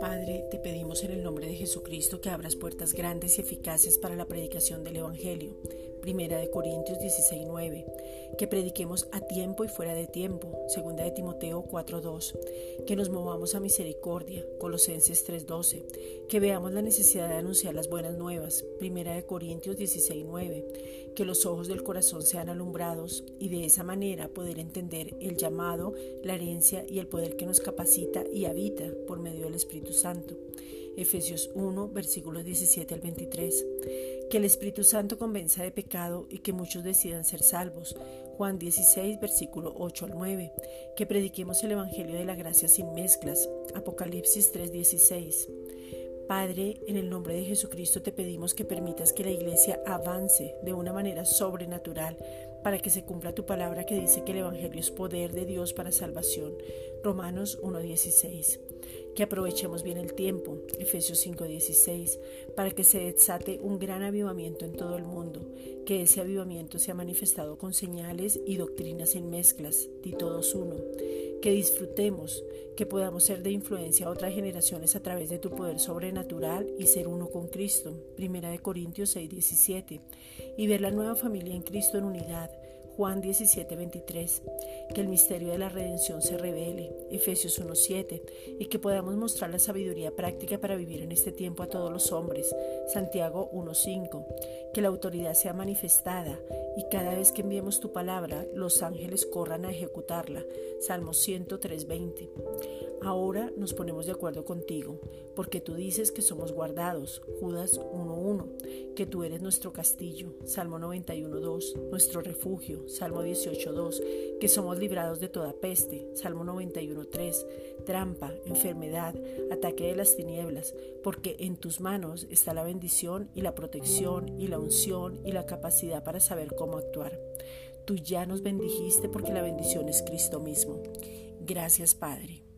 Padre, te pedimos en el nombre de Jesucristo que abras puertas grandes y eficaces para la predicación del Evangelio. Primera de Corintios 16:9. Que prediquemos a tiempo y fuera de tiempo. Segunda de Timoteo 4:2. Que nos movamos a misericordia. Colosenses 3:12. Que veamos la necesidad de anunciar las buenas nuevas. Primera de Corintios 16:9. Que los ojos del corazón sean alumbrados y de esa manera poder entender el llamado, la herencia y el poder que nos capacita y habita por medio del Espíritu Santo. Efesios 1, versículos 17 al 23. Que el Espíritu Santo convenza de pecado y que muchos decidan ser salvos. Juan 16, versículo 8 al 9. Que prediquemos el Evangelio de la gracia sin mezclas. Apocalipsis 3, 16. Padre, en el nombre de Jesucristo te pedimos que permitas que la iglesia avance de una manera sobrenatural para que se cumpla tu palabra que dice que el Evangelio es poder de Dios para salvación. Romanos 1.16 que aprovechemos bien el tiempo, Efesios 5:16, para que se desate un gran avivamiento en todo el mundo, que ese avivamiento sea manifestado con señales y doctrinas en mezclas, Tito 2:1, que disfrutemos, que podamos ser de influencia a otras generaciones a través de tu poder sobrenatural y ser uno con Cristo, Primera de Corintios 6:17, y ver la nueva familia en Cristo en unidad, Juan 17, 23, que el misterio de la redención se revele, Efesios 1, 7, y que podamos mostrar la sabiduría práctica para vivir en este tiempo a todos los hombres, Santiago 1, 5, que la autoridad sea manifestada. Y cada vez que enviemos tu palabra, los ángeles corran a ejecutarla, Salmo 103, 20. Ahora nos ponemos de acuerdo contigo, porque tú dices que somos guardados, Judas 1.1, que tú eres nuestro castillo, Salmo 91.2, nuestro refugio, Salmo 18.2, que somos librados de toda peste, Salmo 91.3, trampa, enfermedad, ataque de las tinieblas, porque en tus manos está la bendición y la protección y la unción y la capacidad para saber cómo actuar. Tú ya nos bendijiste porque la bendición es Cristo mismo. Gracias Padre.